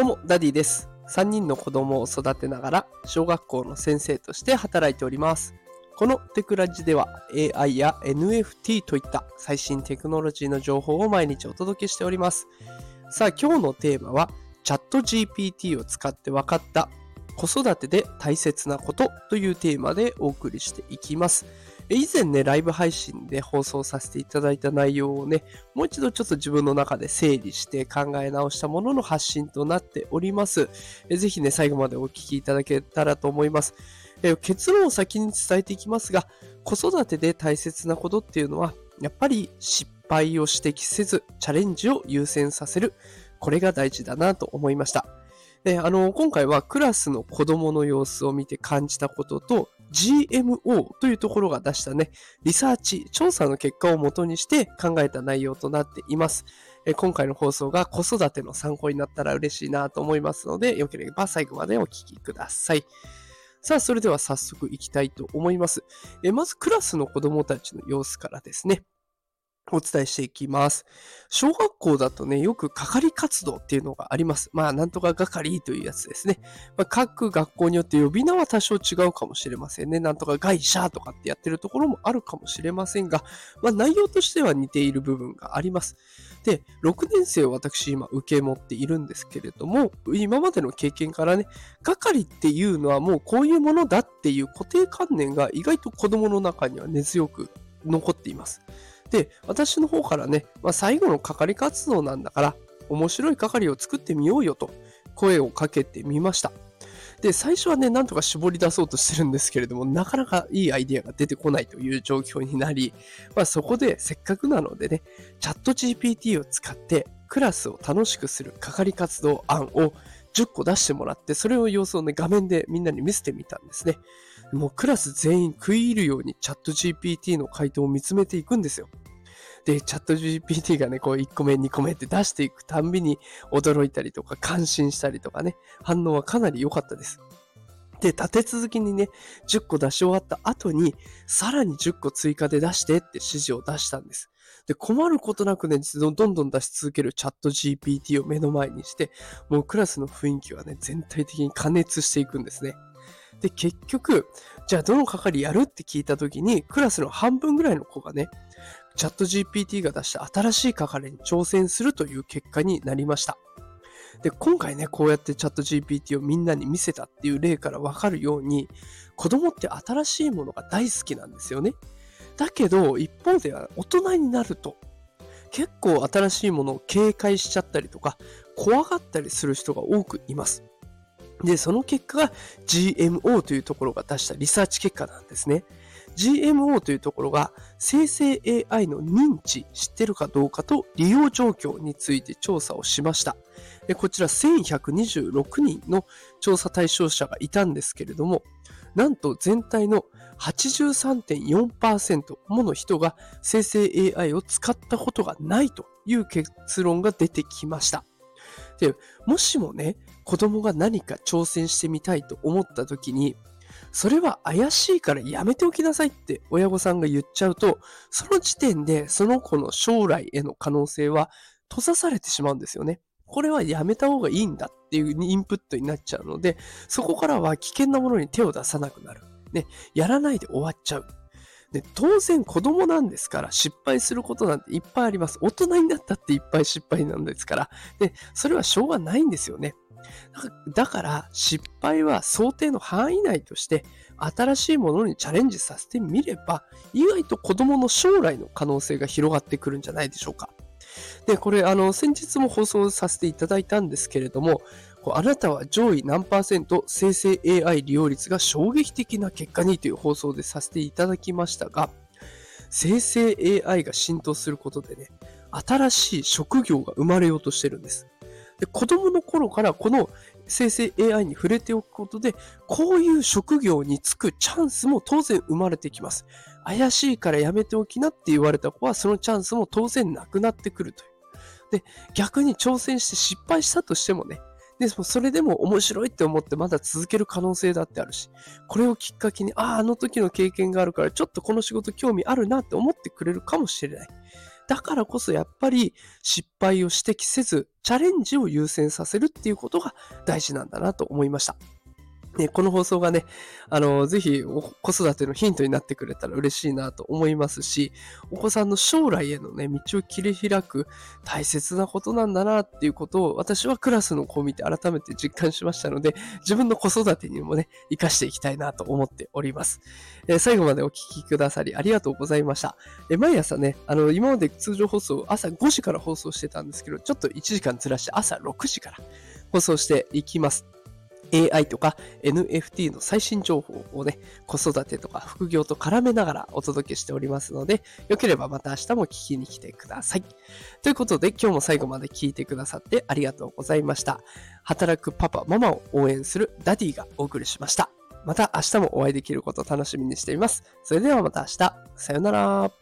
どうも、ダディです。3人の子供を育てながら、小学校の先生として働いております。このテクラジでは AI や NFT といった最新テクノロジーの情報を毎日お届けしております。さあ、今日のテーマは、 ChatGPT を使って分かった子育てで大切なことというテーマでお送りしていきます。以前ね、ライブ配信で放送させていただいた内容をね、もう一度ちょっと自分の中で整理して考え直したものの発信となっております。えぜひね、最後までお聞きいただけたらと思います。え結論を先に伝えていきますが、子育てで大切なことっていうのは、やっぱり失敗を指摘せず、チャレンジを優先させる。これが大事だなと思いました。で、あの、今回はクラスの子供の様子を見て感じたことと、GMO というところが出したね、リサーチ、調査の結果をもとにして考えた内容となっています。え今回の放送が子育ての参考になったら嬉しいなと思いますので、よければ最後までお聞きください。さあ、それでは早速いきたいと思います。えまず、クラスの子供たちの様子からですね。お伝えしていきます。小学校だとね、よく係活動っていうのがあります。まあ、なんとか係というやつですね。まあ、各学校によって呼び名は多少違うかもしれませんね。なんとか外社とかってやってるところもあるかもしれませんが、まあ、内容としては似ている部分があります。で、6年生を私今受け持っているんですけれども、今までの経験からね、係っていうのはもうこういうものだっていう固定観念が意外と子供の中には根強く残っています。で、私の方からね、まあ、最後の係活動なんだから、面白い係を作ってみようよと声をかけてみました。で、最初はね、なんとか絞り出そうとしてるんですけれども、なかなかいいアイデアが出てこないという状況になり、まあ、そこでせっかくなのでね、チャット GPT を使ってクラスを楽しくする係活動案を10個出してもらって、それを様子をね、画面でみんなに見せてみたんですね。もうクラス全員食い入るようにチャット GPT の回答を見つめていくんですよ。で、チャット GPT がね、こう1個目、2個目って出していくたんびに驚いたりとか感心したりとかね、反応はかなり良かったです。で、立て続けにね、10個出し終わった後に、さらに10個追加で出してって指示を出したんです。で、困ることなくね、どんどん出し続けるチャット GPT を目の前にして、もうクラスの雰囲気はね、全体的に加熱していくんですね。で、結局、じゃあどの係やるって聞いた時に、クラスの半分ぐらいの子がね、チャット GPT が出した新しい係に挑戦するという結果になりました。で、今回ね、こうやってチャット GPT をみんなに見せたっていう例からわかるように、子供って新しいものが大好きなんですよね。だけど、一方では大人になると、結構新しいものを警戒しちゃったりとか、怖がったりする人が多くいます。で、その結果が GMO というところが出したリサーチ結果なんですね。GMO というところが生成 AI の認知知ってるかどうかと利用状況について調査をしました。こちら1126人の調査対象者がいたんですけれども、なんと全体の83.4%もの人が生成 AI を使ったことがないという結論が出てきました。で、もしもね、子供が何か挑戦してみたいと思った時に、それは怪しいからやめておきなさいって親御さんが言っちゃうと、その時点でその子の将来への可能性は閉ざされてしまうんですよね。これはやめた方がいいんだっていうインプットになっちゃうので、そこからは危険なものに手を出さなくなる。ね、やらないで終わっちゃう。で、当然子供なんですから失敗することなんていっぱいあります。大人になったっていっぱい失敗なんですから。で、それはしょうがないんですよね。だから失敗は想定の範囲内として新しいものにチャレンジさせてみれば意外と子供の将来の可能性が広がってくるんじゃないでしょうか。で、これあの先日も放送させていただいたんですけれどもあなたは上位何パーセント生成 AI 利用率が衝撃的な結果にという放送でさせていただきましたが生成 AI が浸透することでね新しい職業が生まれようとしてるんです。で子供の頃からこの生成 AI に触れておくことで、こういう職業に就くチャンスも当然生まれてきます。怪しいからやめておきなって言われた子は、そのチャンスも当然なくなってくるという。で、逆に挑戦して失敗したとしてもね、で、それでも面白いって思ってまだ続ける可能性だってあるし、これをきっかけに、ああ、あの時の経験があるから、ちょっとこの仕事興味あるなって思ってくれるかもしれない。だからこそやっぱり失敗を指摘せず、チャレンジを優先させるっていうことが大事なんだなと思いました。ね、この放送がね、あの、ぜひ子育てのヒントになってくれたら嬉しいなと思いますし、お子さんの将来へのね、道を切り開く大切なことなんだなっていうことを私はクラスの子を見て改めて実感しましたので、自分の子育てにもね、活かしていきたいなと思っております。えー、最後までお聞きくださりありがとうございました。えー、毎朝ね、あの、今まで通常放送朝5時から放送してたんですけど、ちょっと1時間ずらして朝6時から放送していきます。AI とか NFT の最新情報をね、子育てとか副業と絡めながらお届けしておりますので、よければまた明日も聞きに来てください。ということで、今日も最後まで聞いてくださってありがとうございました。働くパパ、ママを応援するダディがお送りしました。また明日もお会いできることを楽しみにしています。それではまた明日。さよなら。